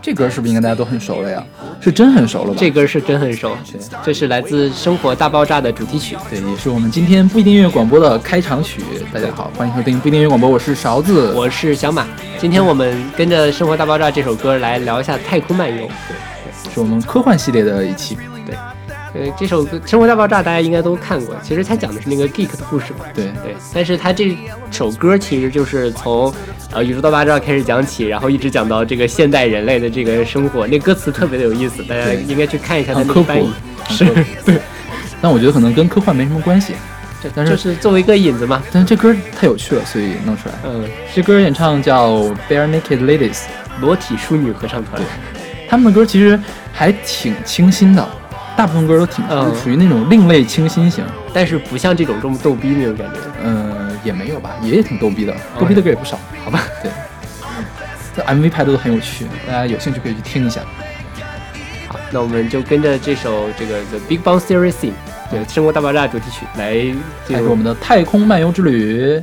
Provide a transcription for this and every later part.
这歌是不是应该大家都很熟了呀？是真很熟了吧？这歌是真很熟，这是来自《生活大爆炸》的主题曲。对，也是我们今天不一定音乐广播的开场曲。大家好，欢迎收听不一定音乐广播，我是勺子。我是小马，今天我们跟着《生活大爆炸》这首歌来聊一下太空漫游。对是我们科幻系列的一期。对，呃，这首歌《生活大爆炸》大家应该都看过，其实它讲的是那个 geek 的故事嘛。对对，但是它这首歌其实就是从呃宇宙大爆炸开始讲起，然后一直讲到这个现代人类的这个生活，那歌词特别的有意思，大家应该去看一下那个翻译。，是，对。但我觉得可能跟科幻没什么关系。这但是就是作为一个引子嘛。但是这歌太有趣了，所以弄出来。嗯，这歌演唱叫 Bare Naked Ladies，裸体淑女合唱团。他们的歌其实还挺清新的，大部分歌都挺嗯属于那种另类清新型。但是不像这种这么逗逼那种感觉。嗯，也没有吧，也挺逗逼的，逗逼的歌也不少，好吧？对，这 MV 拍的都很有趣，大家有兴趣可以去听一下。好，那我们就跟着这首这个 The Big Bang Theory Theme，对《生活大爆炸》主题曲来进入开始我们的太空漫游之旅。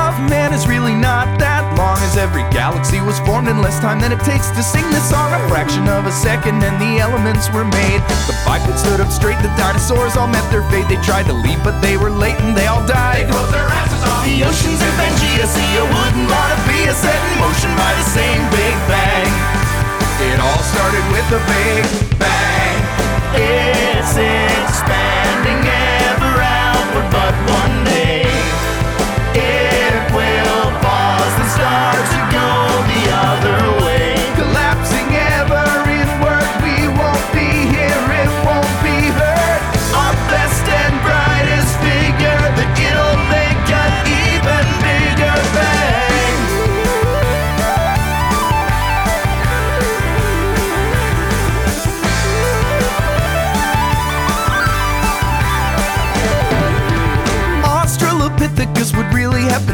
galaxy was formed in less time than it takes to sing this song. A fraction of a second and the elements were made. The bipeds stood up straight, the dinosaurs all met their fate. They tried to leave, but they were late and they all died. They closed their asses off. The oceans of Pangea see a wouldn't wanna be a set in motion by the same Big Bang. It all started with a Big Bang. It's expanding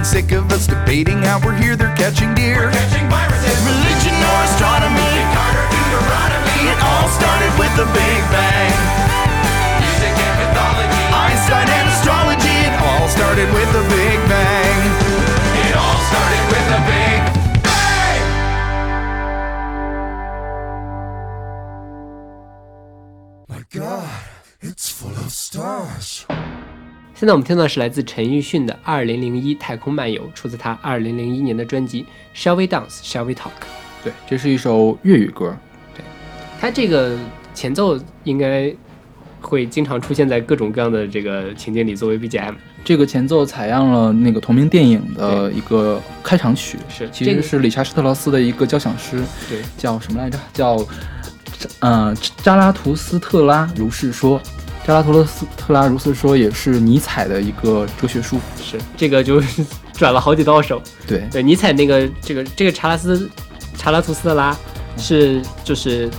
sick of us debating how we're here, they're catching deer. catching viruses. Religion or astronomy, Deuteronomy. it all started with the Big Bang. Music and mythology, Einstein and astrology, it all started with the Big Bang. It all started with the Big Bang. My God, it's full of stars. 现在我们听到的是来自陈奕迅的《二零零一太空漫游》，出自他二零零一年的专辑《Shall We Dance, Shall We Talk》。对，这是一首粤语歌。对它这个前奏应该会经常出现在各种各样的这个情景里作为 BGM。这个前奏采样了那个同名电影的一个开场曲，是其实是理查施特劳斯的一个交响诗，对，叫什么来着？叫呃扎拉图斯特拉如是说。扎拉图斯特拉如斯说也是尼采的一个哲学书。是这个就 转了好几道手。对，对，尼采那个这个这个查拉斯查拉图斯特拉是就是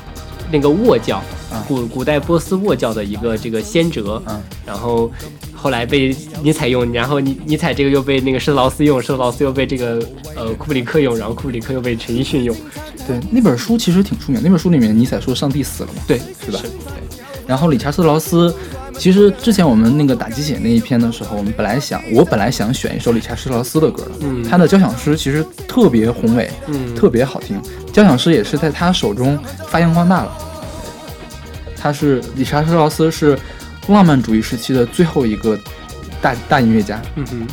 那个沃教，嗯古古代波斯沃教的一个这个先哲，嗯，然后后来被尼采用，然后尼尼采这个又被那个施特劳斯用，施特劳斯又被这个呃库布里克用，然后库布里克又被陈奕迅用，对，那本书其实挺出名。那本书里面尼采说上帝死了嘛，对，是吧？对。然后理查斯特劳斯，其实之前我们那个打鸡血那一篇的时候，我们本来想，我本来想选一首理查斯特劳斯的歌的，嗯他的交响诗其实特别宏伟，嗯特别好听。交响诗也是在他手中发扬光大了。他是理查斯特劳斯是浪漫主义时期的最后一个大大音乐家，嗯哼。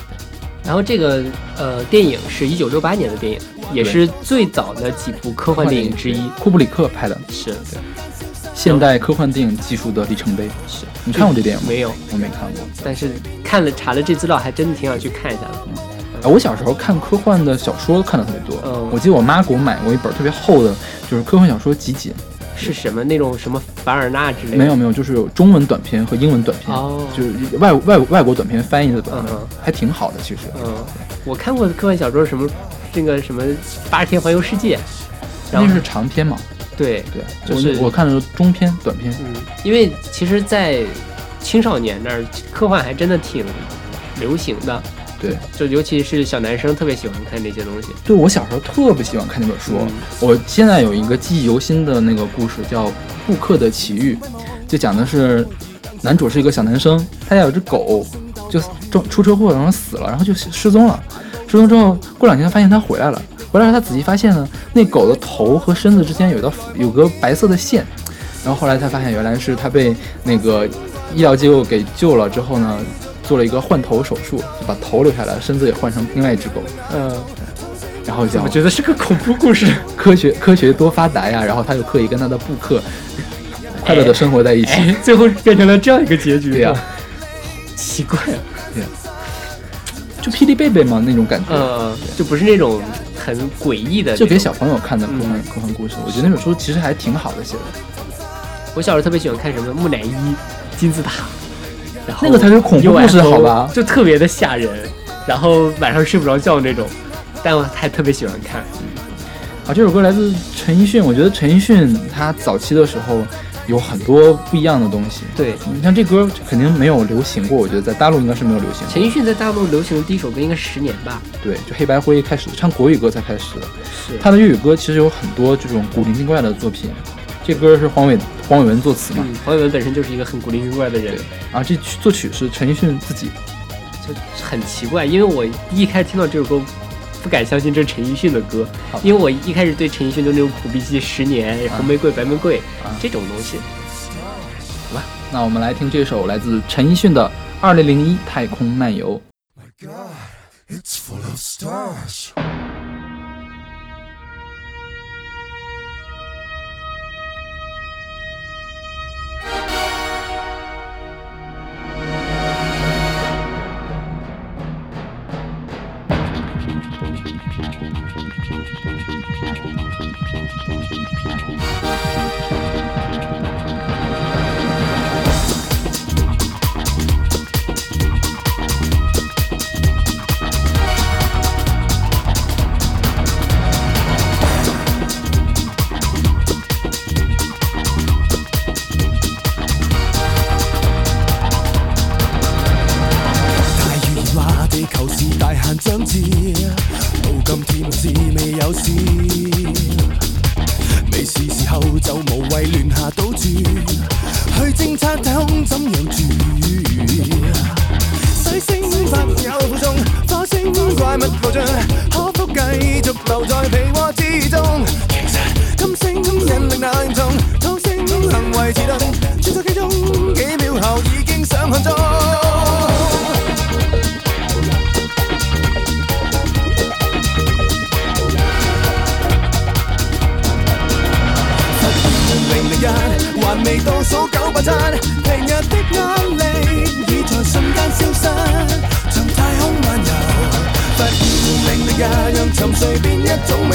然后这个呃电影是一九六八年的电影，也是最早的几部科幻电影之一。库布里克拍的是现代科幻电影技术的里程碑。是，你看过这电影吗？没有，我没看过。但是看了查了这资料，还真的挺想去看一下的。啊，我小时候看科幻的小说看的特别多。嗯我记得我妈给我买过一本特别厚的，就是科幻小说集锦。是什么那种什么凡尔纳之类的？没有没有，就是有中文短篇和英文短篇，哦就是外外外国短篇翻译的版本，嗯还挺好的。其实，嗯，我看过的科幻小说什么这个什么八十天环游世界，然后那是长篇嘛？对对，就是我我看的是中篇、短篇。嗯，因为其实，在青少年那儿科幻还真的挺流行的，对，就尤其是小男生特别喜欢看这些东西。对我小时候特别喜欢看那本书。嗯我现在有一个记忆犹新的那个故事，叫《布克的奇遇》，就讲的是男主是一个小男生，他家有只狗，就出出车祸然后死了，然后就失踪了。失踪之后，过两天发现他回来了，回来后他仔细发现呢，那狗的头和身子之间有一道有个白色的线，然后后来才发现原来是他被那个医疗机构给救了之后呢，做了一个换头手术，就把头留下来，身子也换成另外一只狗，嗯，然后讲我觉得是个恐怖故事。科学科学多发达呀，然后他又可以跟他的布克快乐的生活在一起。哎，最后变成了这样一个结局。对呀、奇怪啊。就霹雳贝贝嘛那种感觉，嗯，就不是那种很诡异的，就给小朋友看的科幻、嗯科幻故事。我觉得那本书其实还挺好的写的，我小时候特别喜欢看什么木乃伊、金字塔，然后那个才是恐怖故事好吧就特别的吓人，然后晚上睡不着觉那种，但我还特别喜欢看。啊，这首歌来自陈奕迅。我觉得陈奕迅他早期的时候有很多不一样的东西。对，你像这歌肯定没有流行过，我觉得在大陆应该是没有流行过。陈奕迅在大陆流行的第一首歌应该是《十年》吧？对，就黑白灰开始唱国语歌才开始的。是他的粤语歌其实有很多这种古灵精怪的作品。这歌是黄伟黄伟文作词嘛，嗯，黄伟文本身就是一个很古灵精怪的人，啊，这曲作曲是陈奕迅自己。就很奇怪，因为我一开始听到这首歌。不敢相信这是陈奕迅的歌，因为我一开始对陈奕迅就那种苦逼系十年、红玫瑰、白玫瑰啊这种东西，好吧那我们来听这首来自陈奕迅的《二零零一太空漫游》。It's full of stars.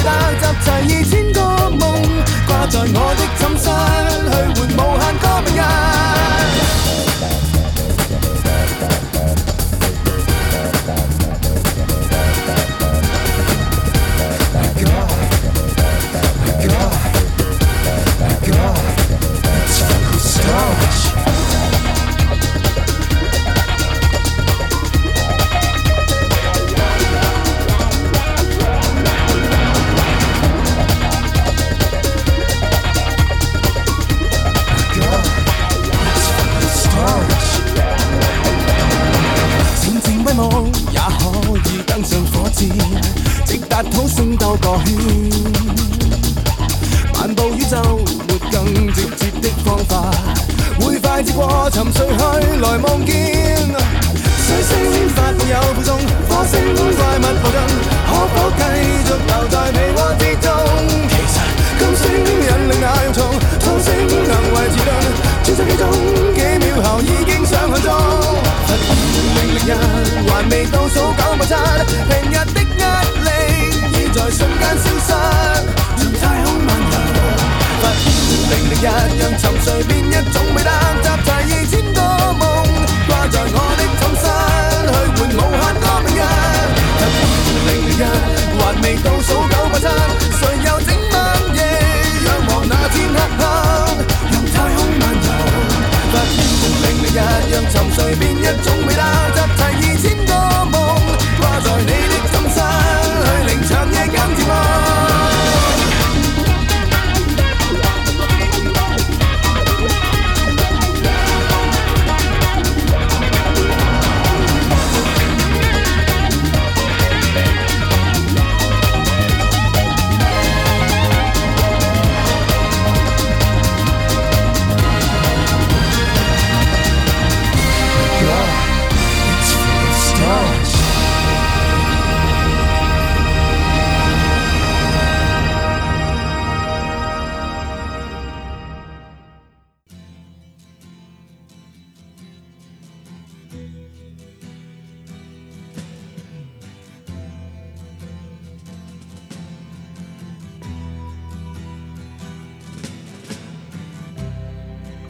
回答，集齐二千个梦，挂在我。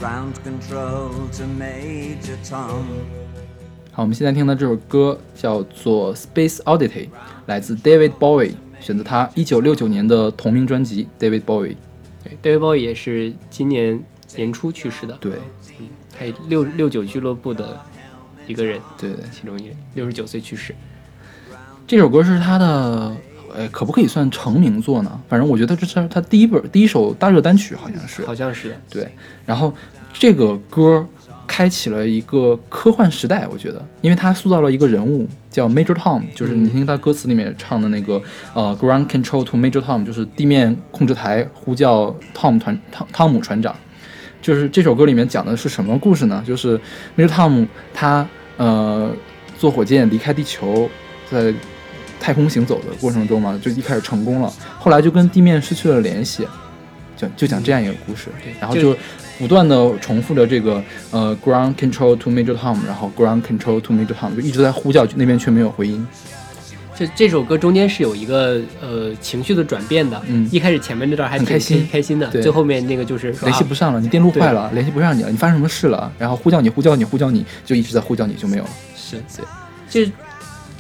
Ground control to Major Tom. 好，我们现在听到这首歌叫做《Space Oddity》，来自 David Bowie，选择他1969年的同名专辑《David Bowie》。对，David Bowie 也是今年年初去世的，对，他也六六九俱乐部的一个人，对对，其中一人，六十九岁去世。这首歌是他的，呃，可不可以算成名作呢？反正我觉得这是他第一本第一首大热单曲，好像是。好像是。对，然后这个歌开启了一个科幻时代，我觉得，因为他塑造了一个人物叫 Major Tom，就是你听他歌词里面唱的那个，呃，Ground Control to Major Tom，就是地面控制台呼叫 Tom 团汤汤姆船长。就是这首歌里面讲的是什么故事呢？就是 Major Tom 他呃坐火箭离开地球，在太空行走的过程中嘛，就一开始成功了，后来就跟地面失去了联系，就就讲这样一个故事。对然后就不断的重复着这个呃 ground control to Major Tom，然后 ground control to Major Tom，就一直在呼叫，那边却没有回音。这这首歌中间是有一个呃情绪的转变的，嗯一开始前面那段还挺开心开心的，最后面那个就是联系不上了，你电路坏了，联系不上你了，你发生什么事了？然后呼叫你，呼叫你，呼叫你，就一直在呼叫你，就没有了。是对，这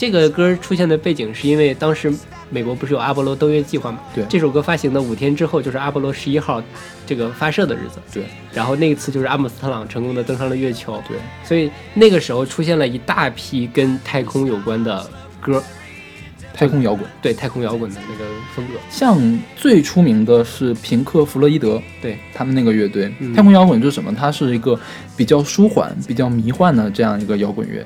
这个歌出现的背景是因为当时美国不是有阿波罗登月计划嘛？对。这首歌发行的五天之后就是阿波罗十一号这个发射的日子，对。然后那一次就是阿姆斯特朗成功的登上了月球，对，所以那个时候出现了一大批跟太空有关的歌，太空摇滚，对太空摇滚的那个风格，像最出名的是平克·弗洛伊德，对。他们那个乐队。嗯。太空摇滚就是什么？它是一个比较舒缓、比较迷幻的这样一个摇滚乐。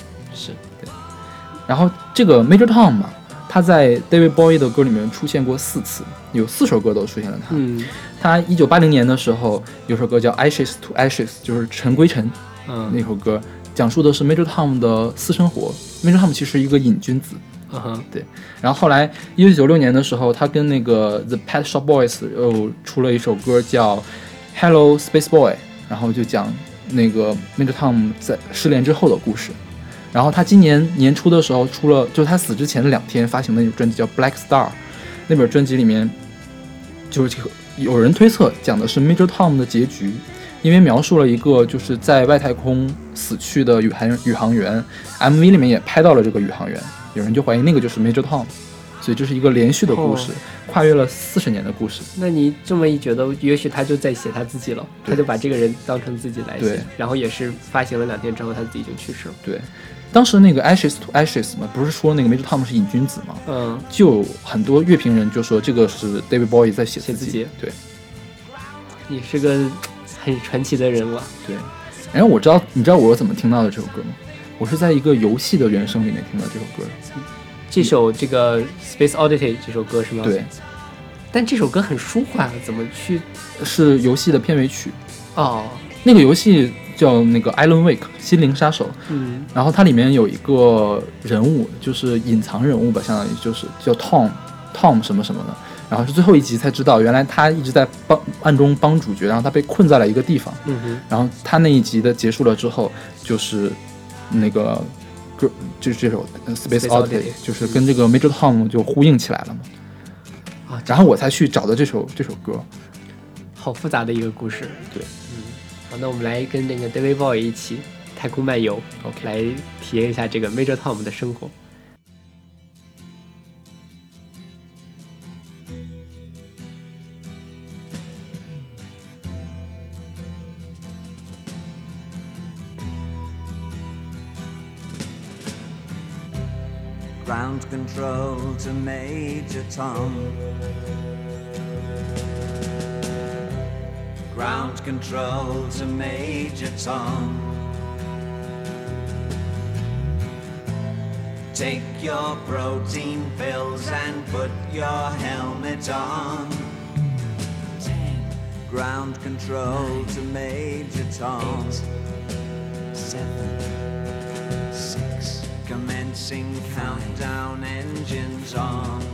是然后这个 Major Tom 嘛，他在 David Bowie 的歌里面出现过四次，有四首歌都出现了他。嗯他一九八零年的时候有首歌叫《Ashes to Ashes》，就是尘归尘嗯那嗯首歌，讲述的是 Major Tom 的私生活。Major Tom 其实一个瘾君子，嗯哼对然后后来一九九六年的时候，他跟那个 The Pet Shop Boys 又出了一首歌叫《Hello Space Boy》，然后就讲那个 Major Tom 在失联之后的故事。然后他今年年初的时候出了，就是他死之前的两天发行的那本专辑叫《Black Star》，那本专辑里面就是有人推测讲的是 Major Tom 的结局，因为描述了一个就是在外太空死去的宇航宇航员，MV 里面也拍到了这个宇航员，有人就怀疑那个就是 Major Tom，所以这是一个连续的故事，跨越了四十年的故事。那你这么一觉得，也许他就在写他自己了，他就把这个人当成自己来写，然后也是发行了两天之后，他自己就去世了。对，当时那个 Ashes to Ashes 嘛，不是说那个 Major Tom 是瘾君子嘛，嗯，就很多乐评人就说这个是 David Bowie 在写自己。写自己对你是个很传奇的人物啊。对。然后我知道，你知道我是怎么听到的这首歌吗？我是在一个游戏的原声里面听到这首歌的。这首这个《Space Oddity》这首歌是吗？。对，但这首歌很舒缓，怎么去？是游戏的片尾曲。哦，那个游戏叫那个 Alan Wake 心灵杀手，嗯然后它里面有一个人物，就是隐藏人物吧，相当于就是叫 Tom Tom 什么什么的。然后是最后一集才知道，原来他一直在帮暗中帮主角，然后他被困在了一个地方。嗯哼，然后他那一集的结束了之后，就是那个歌，就是这首呃 Space Space Oddity，Oddity 就是跟这个 Major Tom 就呼应起来了嘛。啊，然后我才去找的这首这首歌。好复杂的一个故事。对，嗯，好，那我们来跟那个 David Bowie 一起太空漫游 OK 来体验一下这个 Major Tom 的生活。Ground control to Major Tom. Ground control to Major Tom. Take your protein pills and put your helmet on. Ground control to Major Tom. Seven, six. Commencing countdown engines on.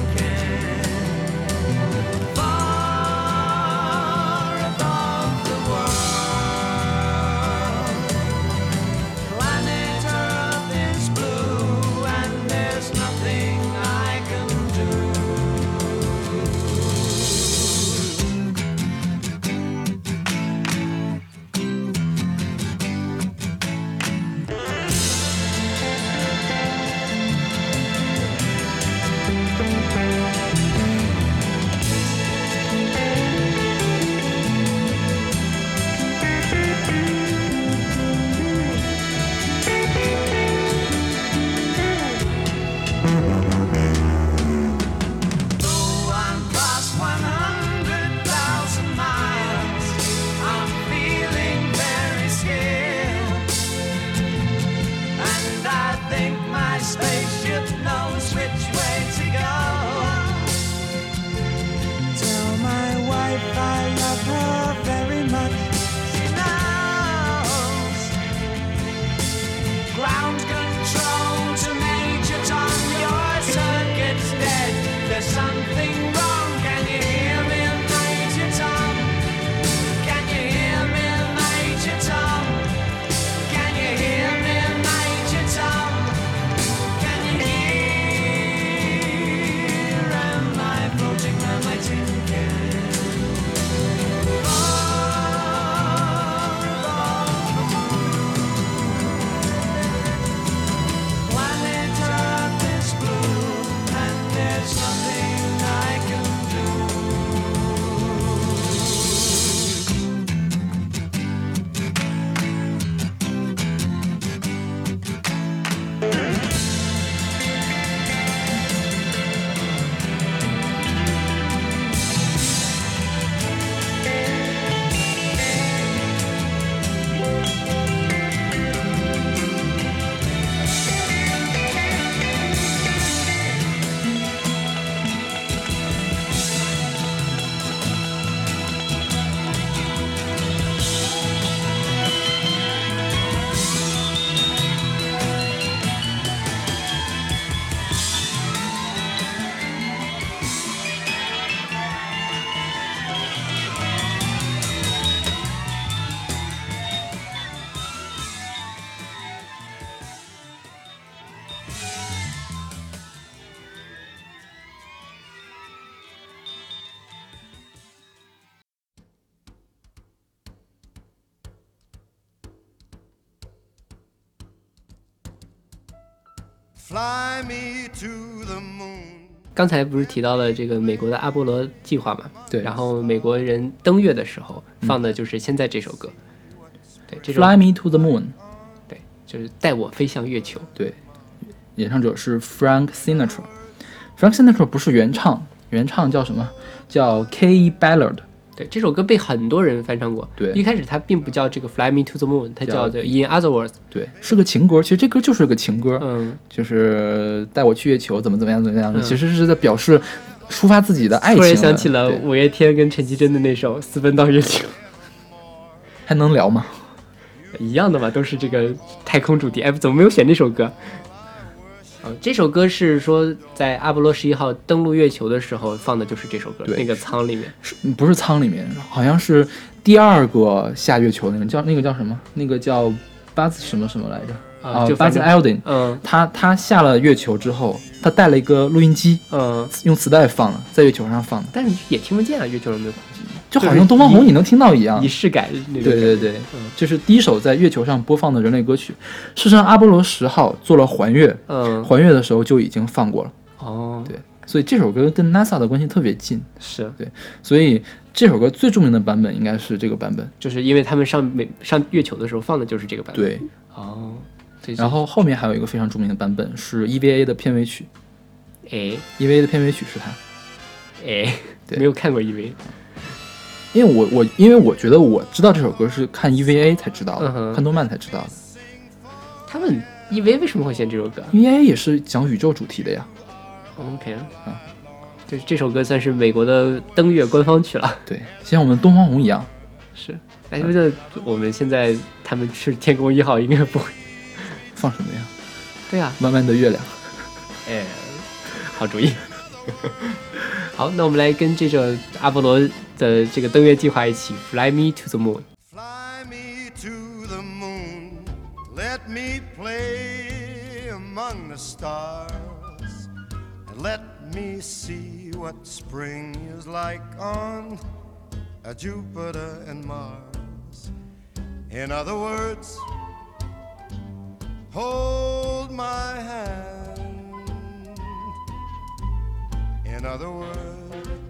刚才不是提到了这个美国的阿波罗计划嘛？对然后美国人登月的时候放的就是现在这首歌。对，这首 Fly Me to the Moon，对，就是带我飞向月球。对，演唱者是 Frank Sinatra。Frank Sinatra 不是原唱，原唱叫什么？叫 K. Ballard。对，这首歌被很多人翻唱过。对一开始它并不叫这个 Fly Me to the Moon，它叫 In Other Words。对，是个情歌。其实这歌就是个情歌，嗯，就是带我去月球，怎么怎么样怎么样的，嗯其实是在表示抒发自己的爱情。突然想起了五月天跟陈绮贞的那首《私奔到月球》，还能聊吗？一样的嘛，都是这个太空主题。哎，怎么没有选这首歌？哦，这首歌是说在阿波罗十一号登陆月球的时候放的就是这首歌，对那个舱里面。是不是舱里面？好像是第二个下月球那个叫那个叫什么？那个叫巴兹什么什么来着？啊就巴兹反正 Aldrin。嗯他他下了月球之后，他带了一个录音机，嗯，用磁带放了，在月球上放的，但是也听不见啊，月球上没有空气，就好像东方红你能听到一样仪。式感。对对对，嗯这是第一首在月球上播放的人类歌曲。事实上，阿波罗十号做了环月，嗯，环月的时候就已经放过了。哦，对，所以这首歌跟 NASA 的关系特别近。是对，所以这首歌最著名的版本应该是这个版本。就是因为他们上美上月球的时候放的就是这个版本。，对，哦，然后后面还有一个非常著名的版本是 EVA 的片尾曲哎，EVA 的片尾曲是它。哎，对没有看过 EV，因为我我因为我觉得我知道这首歌是看 EVA 才知道的，嗯看动漫才知道的。他们 EVA 为什么会选这首歌 EVA 也是讲宇宙主题的呀。？OK 啊嗯，就是这首歌算是美国的登月官方曲了。对，像我们东方红一样，是，哎，这我们现在他们是天宫一号，应该不会。放什么呀？对呀、弯弯的月亮。哎，好主意。好，那我们来跟这首阿波罗的这个登月计划一起，Fly me to the moon。 Fly me to the moon, let me play among the stars, and let me see what spring is like on uh, Jupiter and Mars. In other words, hold my hand. In other words,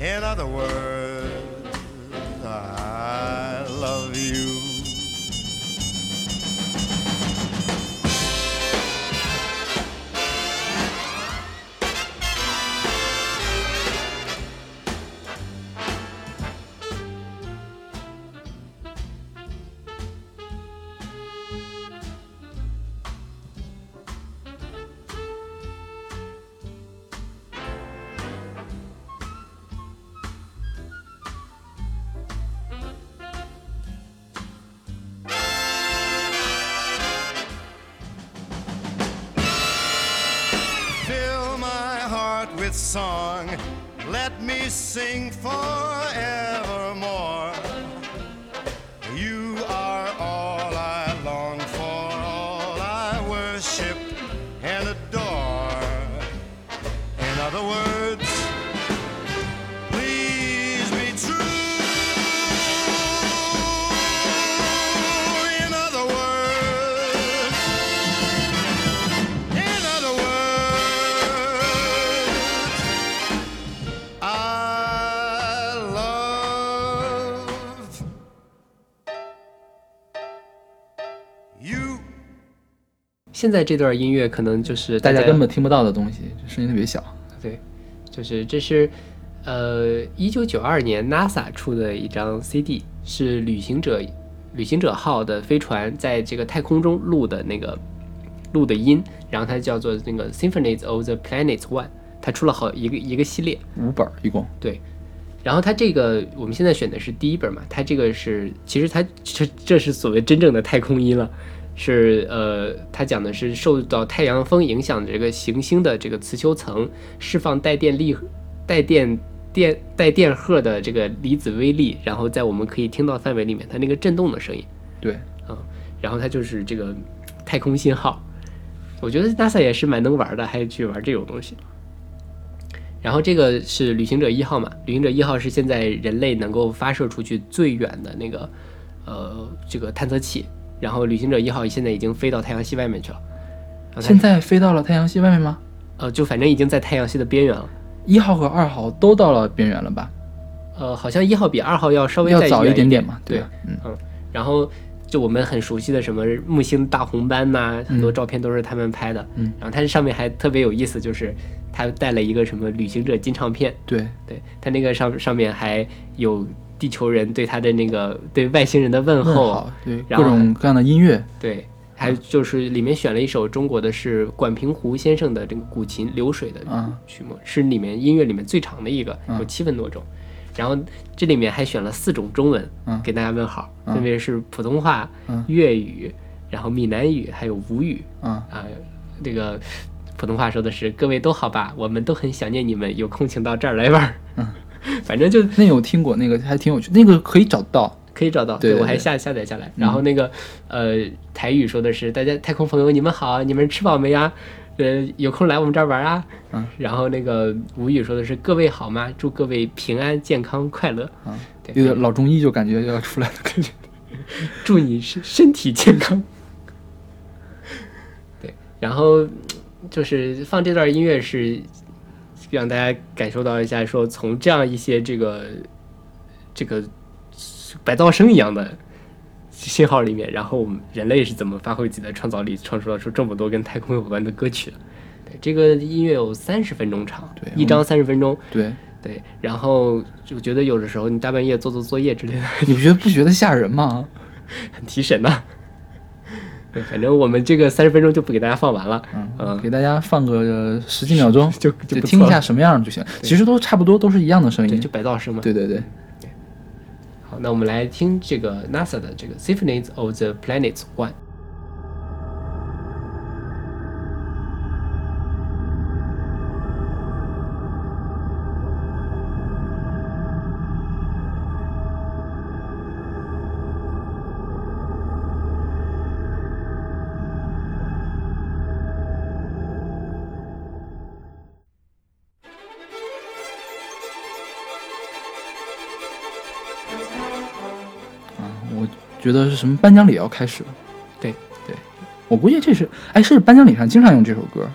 In other words, I song. Let me sing forever. 现在这段音乐可能就是大家根本听不到的东西，声音特别小。对，就是这是呃一九九二年 NASA 出的一张 CD，是旅行者旅行者号的飞船在这个太空中录的那个录的音，然后它叫做那个 Symphonies of the Planets One，它出了好一个一个系列，五本儿一共，对。然后它这个我们现在选的是第一本嘛，它这个是其实它这这是所谓真正的太空音了，是呃，它讲的是受到太阳风影响的这个行星的这个磁球层释放带电力、带电电带电荷的这个离子微粒，然后在我们可以听到范围里面，它那个震动的声音，对，嗯，然后它就是这个太空信号。我觉得 NASA 也是蛮能玩的，还去玩这种东西。然后这个是旅行者一号嘛？旅行者一号是现在人类能够发射出去最远的那个呃这个探测器。然后旅行者一号现在已经飞到太阳系外面去了。现在飞到了太阳系外面吗？呃就反正已经在太阳系的边缘了。一号和二号都到了边缘了吧？呃，好像一号比二号要稍微再要早一点点嘛，对嗯，然后就我们很熟悉的什么木星大红斑呐、很多照片都是他们拍的。嗯然后它这上面还特别有意思，就是它带了一个什么旅行者金唱片，对，对，它那个上上面还有地球人对他的那个对外星人的问问候，各种各样的音乐，对。还有就是里面选了一首中国的是管平湖先生的这个古琴《流水》的嗯曲目，是里面音乐里面最长的一个，有嗯七分多钟。然后这里面还选了四种中文，嗯给大家问好，嗯分别是普通话、嗯粤语，然后闽南语，还有吴语嗯，啊。这个普通话说的是“各位都好吧，我们都很想念你们，有空请到这儿来玩儿。”嗯，反正就那有听过那个还挺有趣，那个可以找到，可以找到，对我还下下载下来。然后那个呃台语说的是：“大家太空朋友你们好，你们吃饱没呀？呃，有空来我们这儿玩啊。”嗯，然后那个吴语说的是：“各位好吗？祝各位平安、健康、快乐。啊，对老中医就感觉要出来了感觉。祝你身身体健康。对，然后就是放这段音乐是让大家感受到一下，说从这样一些这个这个白噪声一样的信号里面，然后我们人类是怎么发挥自己的创造力，创作出这么多跟太空有关的歌曲的。对，这个音乐有三十分钟长，对一张三十分钟。对，对，然后就觉得有的时候你大半夜做做作业之类的，你不觉得不觉得吓人吗？很提神呐、对，反正我们这个三十分钟就不给大家放完了，嗯，给大家放个十几秒钟，就就听一下什么样就行。其实都差不多，都是一样的声，音就。白噪声嘛。对对对，好，那我们来听这个 NASA 的这个 Symphonies of the Planets One。觉得是什么颁奖礼要开始了。对对，我估计这是，哎，是颁奖礼上经常用这首歌。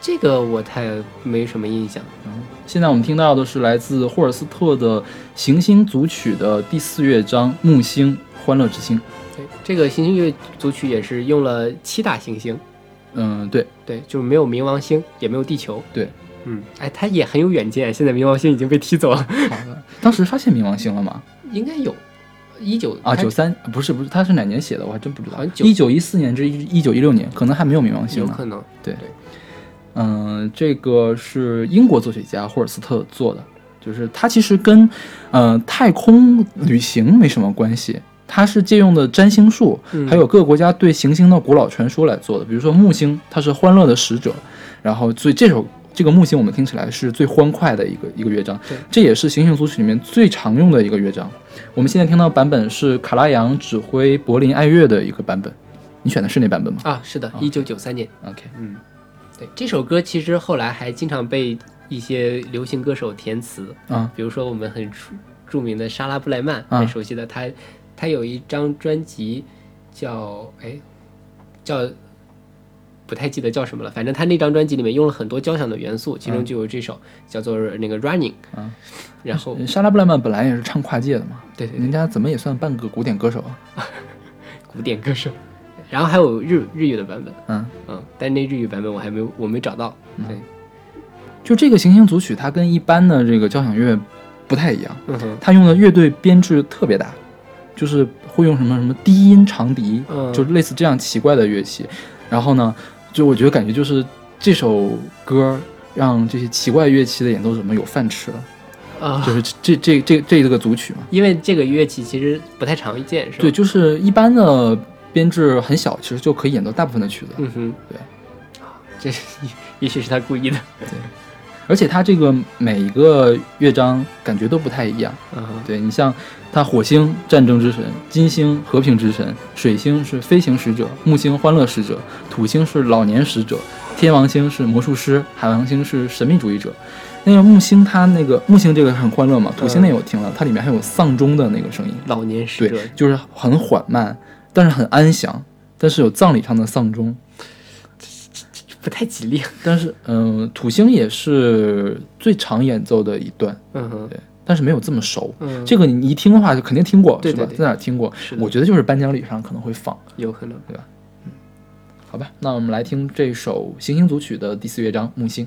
这个我太没什么印象。嗯现在我们听到的是来自霍尔斯特的《行星组曲》的第四乐章《木星欢乐之星》。对，这个行星乐组曲也是用了七大行星，嗯，对对，就是没有冥王星，也没有地球。对，嗯，哎，他也很有远见。现在冥王星已经被踢走了，好的。当时发现冥王星了吗？应该有一九啊，九三不是不是，他是哪年写的？我还真不知道好像。9一九一四年至一九一六年，可能还没有冥王星呢。有可能。对，嗯，这个是英国作曲家霍尔斯特做的，就是他其实跟呃太空旅行没什么关系，他是借用的占星术，嗯还有各个国家对行星的古老传说来做的。比如说木星，它是欢乐的使者，然后所以这首这个木星我们听起来是最欢快的一个一个乐章。对，这也是行星组曲里面最常用的一个乐章。我们现在听到版本是卡拉扬指挥柏林爱乐的一个版本，你选的是那版本吗？啊，是的，一九九三年。？OK，嗯，对，这首歌其实后来还经常被一些流行歌手填词，啊。比如说我们很著著名的莎拉布莱曼，啊。很熟悉的，他他有一张专辑叫哎叫不太记得叫什么了，反正他那张专辑里面用了很多交响的元素，其中就有这首叫做那个 Running，啊然后莎拉布莱曼本来也是唱跨界的嘛，对对对。人家怎么也算半个古典歌手啊？古典歌手，然后还有日日语的版本，嗯，嗯，但那日语版本我还没有我没找到，对，就这个行星组曲，它跟一般的这个交响乐不太一样，嗯，它用的乐队编制特别大，就是会用什么什么低音长笛，嗯。就类似这样奇怪的乐器。然后呢，就我觉得感觉就是这首歌让这些奇怪乐器的演奏者们有饭吃了，啊，就是这这这这这个组曲嘛。因为这个乐器其实不太常见，是吧？对，，就是一般的编制很小，其实就可以演奏大部分的曲子。嗯哼，对啊，这是 也许是他故意的，而且它这个每一个乐章感觉都不太一样。嗯，对你像它火星战争之神，金星和平之神，水星是飞行使者，木星欢乐使者，土星是老年使者，天王星是魔术师，海王星是神秘主义者。那个木星它那个木星这个很欢乐嘛，土星那个我听了，它里面还有丧钟的那个声音，老年使者对，就是很缓慢，但是很安详，但是有葬礼上的丧钟。不太吉利，但是，嗯、土星也是最常演奏的一段，嗯哼，对，但是没有这么熟。嗯，这个你一听的话，就肯定听过，是吧？对对对在哪听过？是我觉得就是颁奖礼上可能会放，有可能。对吧？嗯好吧？那我们来听这首行星组曲的第四乐章《木星》。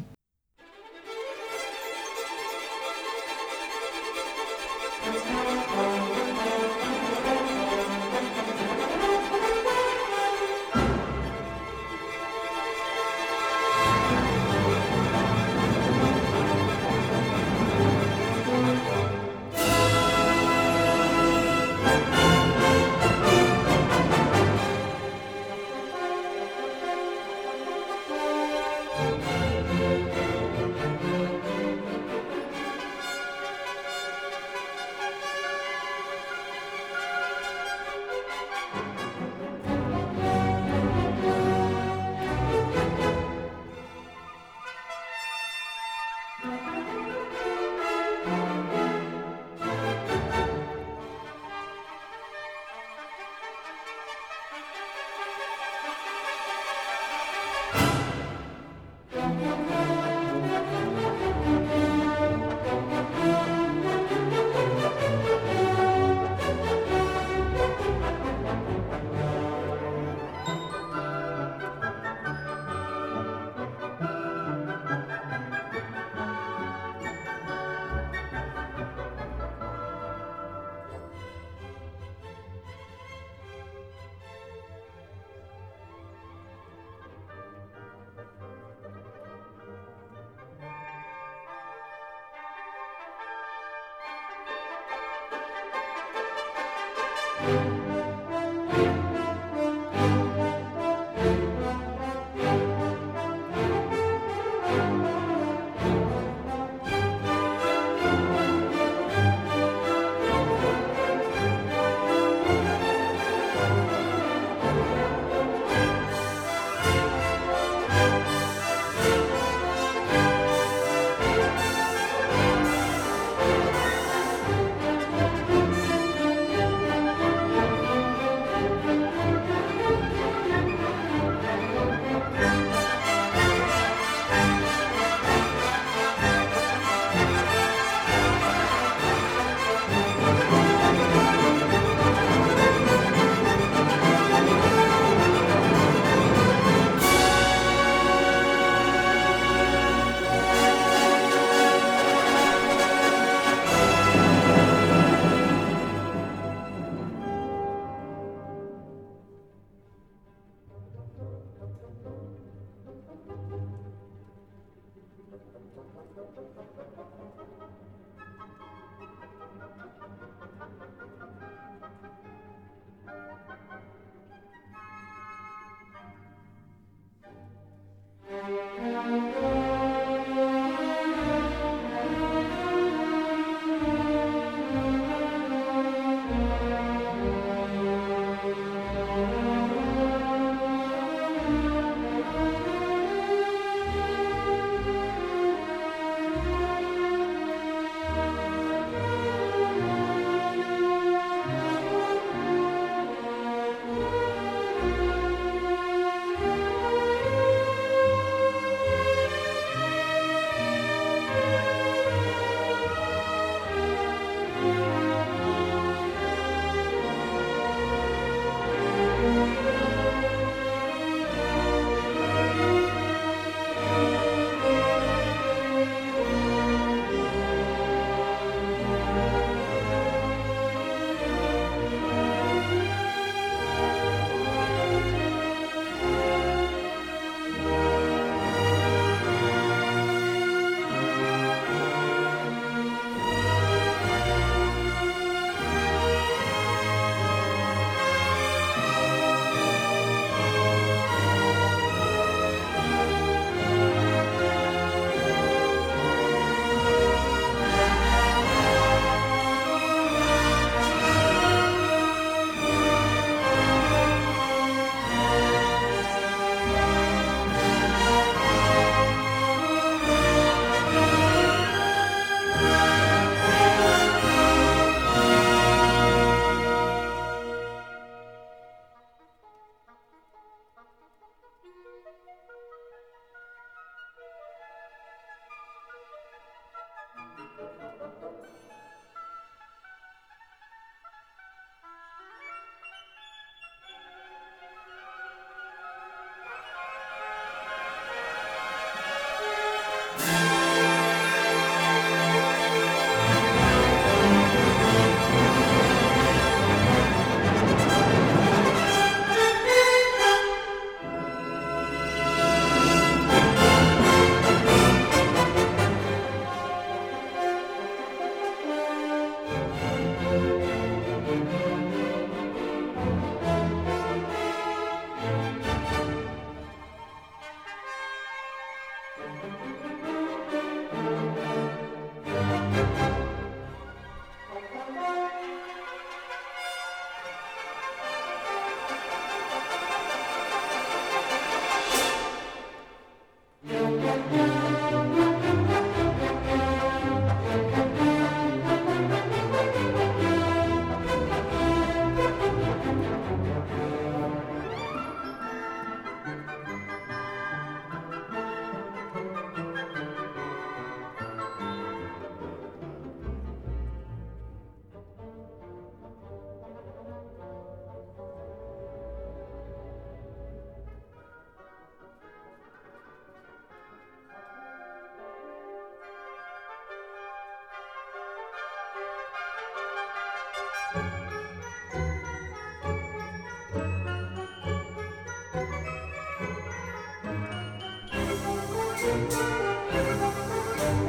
Thank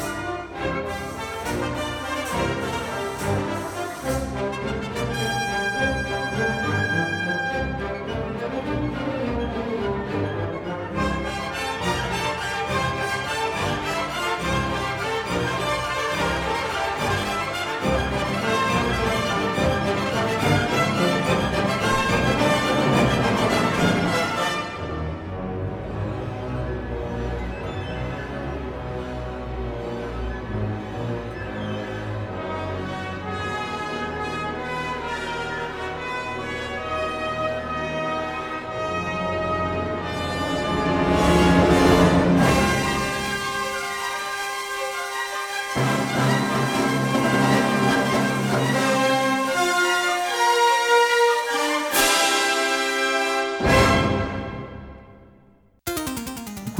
you.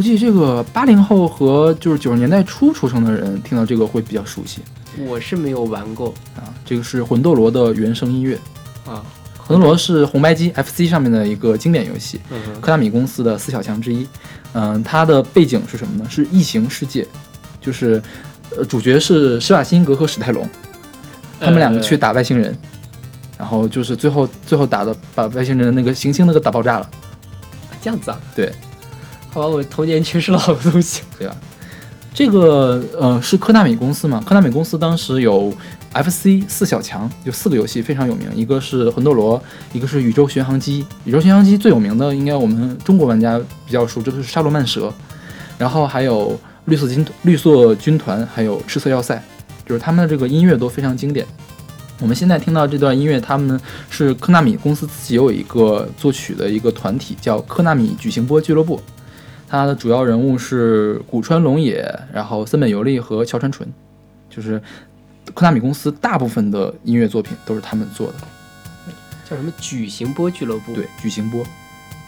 计这个八零后和就是九十年代初出生的人听到这个会比较熟悉我是没有玩过啊。这个是魂斗罗的原声音乐，啊，魂斗罗是红白机 FC 上面的一个经典游戏，嗯哼科纳米公司的四小强之一。嗯、它的背景是什么呢？是异形世界，就是呃主角是施瓦辛格和史泰龙，他们两个去打外星人，然后就是最后最后打的把外星人的那个行星那个打爆炸了，这样子啊？对好吧，我童年缺失了好多东西。对吧？这个呃是科纳米公司嘛？科纳米公司当时有 FC 四小强，有四个游戏非常有名，一个是魂斗罗，一个是宇宙巡航机。宇宙巡航机最有名的应该我们中国玩家比较熟知的是沙罗曼蛇，然后还有绿色军绿色军团，还有赤色要塞，就是他们的这个音乐都非常经典。我们现在听到这段音乐，他们是科纳米公司自己有一个作曲的一个团体，叫科纳米矩形波俱乐部。它的主要人物是古川龙也，然后森本由利和桥川纯，就是科纳米公司大部分的音乐作品都是他们做的。叫什么矩形波俱乐部？对，，矩形波，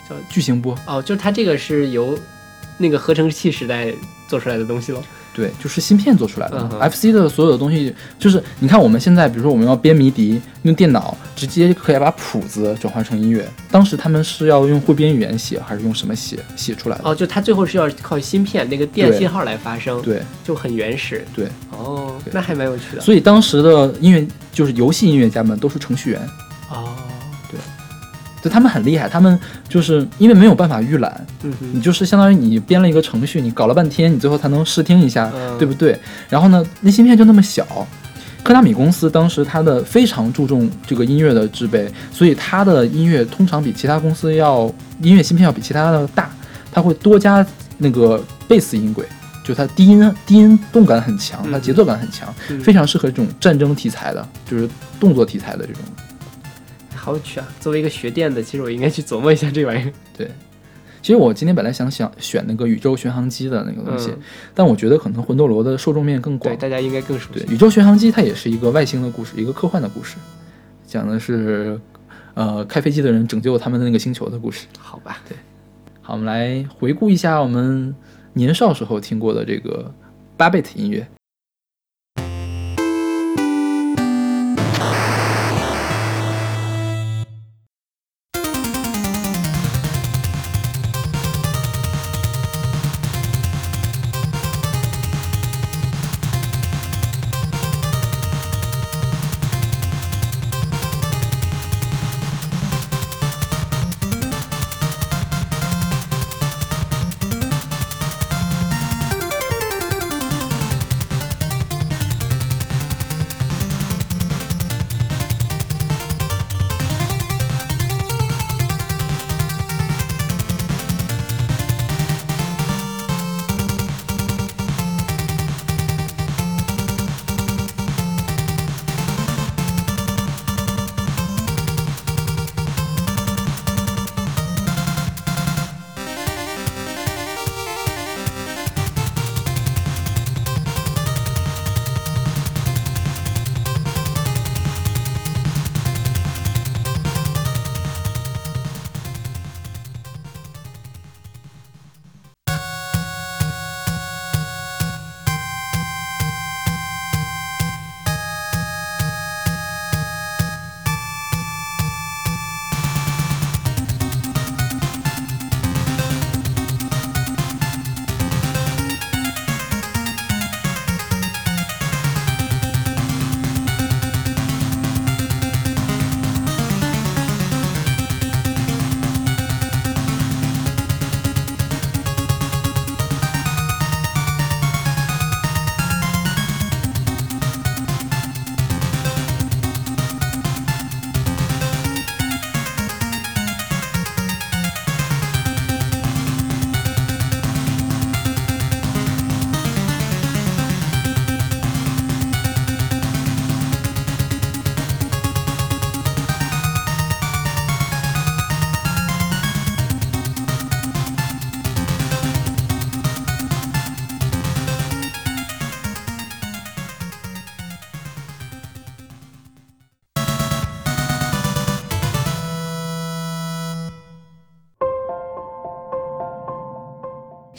叫矩形波，哦，就是它这个是由那个合成器时代做出来的东西了。对，就是芯片做出来的。嗯哼 FC 的所有的东西，就是你看我们现在，比如说我们要编迷笛，用电脑直接可以把谱子转换成音乐。当时他们是要用汇编语言写，还是用什么写写出来的？哦，就它最后是要靠芯片那个电信号来发声，，对就很原始。对，哦，对那还蛮有趣的。所以当时的音乐就是游戏音乐家们都是程序员。哦，就他们很厉害，他们就是因为没有办法预览，嗯，你就是相当于你编了一个程序，你搞了半天，你最后才能试听一下，嗯对不对？然后呢，那芯片就那么小，科纳米公司当时它的非常注重这个音乐的制备，所以它的音乐通常比其他公司要音乐芯片要比其他的大，它会多加那个贝斯音轨。就它低音低音动感很强，它嗯节奏感很强，嗯非常适合这种战争题材的，就是动作题材的这种好有趣啊！作为一个学电的，其实我应该去琢磨一下这玩意儿。对，其实我今天本来想想选那个宇宙巡航机的那个东西，嗯但我觉得可能魂斗罗的受众面更广对，。大家应该更熟悉。对宇宙巡航机它也是一个外星的故事，一个科幻的故事，讲的是呃开飞机的人拯救他们的那个星球的故事。好吧，对，好，我们来回顾一下我们年少时候听过的这个八 bit 音乐。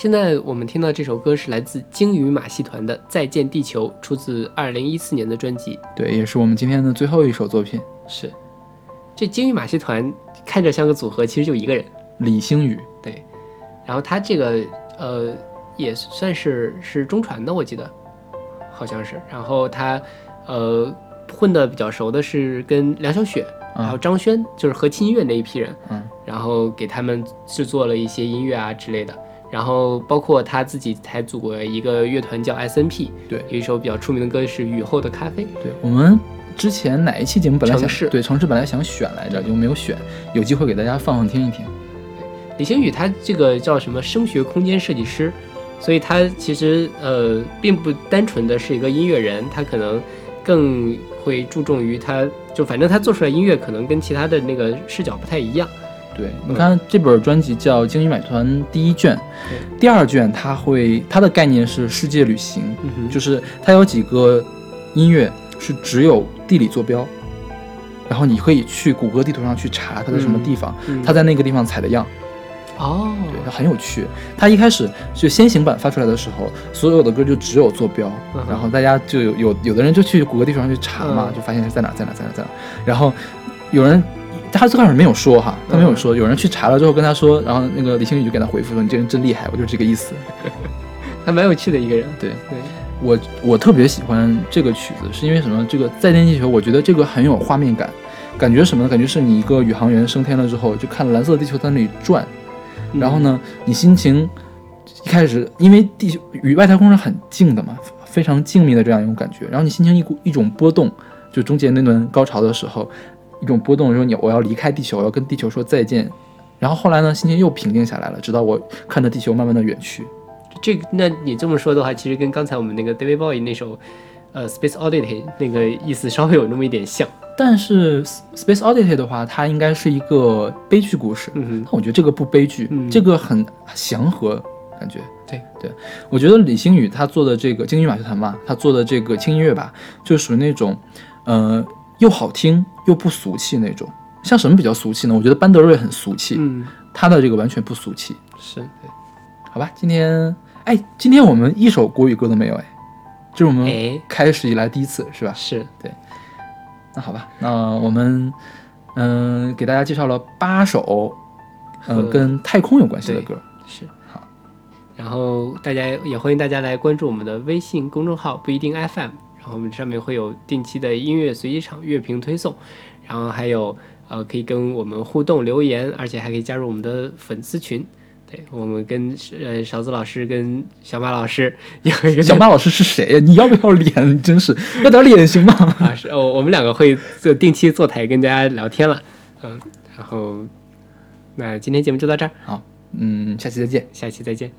现在我们听到这首歌是来自鲸鱼马戏团的《再见地球》，出自二零一四年的专辑。对，也是我们今天的最后一首作品，是，这鲸鱼马戏团看着像个组合，其实就一个人。李星宇。对，然后他这个呃也算是是中传的，我记得好像是。然后他呃混的比较熟的是跟梁晓雪嗯还有张轩，就是和亲音乐那一批人。嗯，然后给他们制作了一些音乐啊之类的。然后包括他自己还组过一个乐团叫 S.N.P，对有一首比较出名的歌是《雨后的咖啡》。对我们之前哪一期节目本来想城市对城市本来想选来着，就没有选，有机会给大家放放听一听。李星宇他这个叫什么声学空间设计师，所以他其实呃并不单纯的是一个音乐人，他可能更会注重于他就反正他做出来音乐可能跟其他的那个视角不太一样。对，你看这本专辑叫《鲸鱼买团》第一卷，第二卷它会它的概念是世界旅行，嗯，就是它有几个音乐是只有地理坐标，然后你可以去谷歌地图上去查它在什么地方，嗯它在那个地方采的样，哦，对，它很有趣。它一开始就先行版发出来的时候，所有的歌就只有坐标，嗯然后大家就有有有的人就去谷歌地图上去查嘛，嗯。就发现是在哪在哪在哪在哪，然后有人。他最开始没有说哈，他没有说。有人去查了之后跟他说，然后那个李星宇就给他回复说：“你这人真厉害，我就是这个意思。还蛮有趣的一个人。对对，我我特别喜欢这个曲子，是因为什么？这个《再见地球》，我觉得这个很有画面感，感觉什么呢？感觉是你一个宇航员升天了之后，就看蓝色的地球在那里转，嗯然后呢，你心情一开始因为地球与外太空是很近的嘛，非常静谧的这样一种感觉，然后你心情一股一种波动，就中间那段高潮的时候，一种波动，说你我要离开地球，我要跟地球说再见。然后后来呢，心情又平静下来了，直到我看着地球慢慢的远去。这个，那你这么说的话，其实跟刚才我们那个 David Bowie 那首，呃，Space Oddity 那个意思稍微有那么一点像。但是 Space Oddity 的话，它应该是一个悲剧故事，嗯但我觉得这个不悲剧，嗯这个很祥和感觉。对对，我觉得李星宇他做的这个鲸鱼马戏团嘛，他做的这个轻音乐吧，就属于那种，呃，又好听又不俗气那种。像什么比较俗气呢？我觉得班德瑞很俗气，嗯，他的这个完全不俗气。是对。好吧，今天，哎，今天我们一首国语歌都没有，哎，这是我们哎开始以来第一次，是吧？是对，那好吧，那我们嗯、给大家介绍了八首嗯、和跟太空有关系的对歌。是好。然后大家也欢迎大家来关注我们的微信公众号不一定 FM，然后我们上面会有定期的音乐随机场乐评推送，然后还有呃可以跟我们互动留言，而且还可以加入我们的粉丝群。对我们跟呃勺子老师跟小马老师 有一个小马老师是谁呀？你要不要脸？你真是要点脸行吗？啊是哦，我们两个会做定期坐台跟大家聊天了，嗯，然后那今天节目就到这儿，好，嗯，下期再见。下期再见。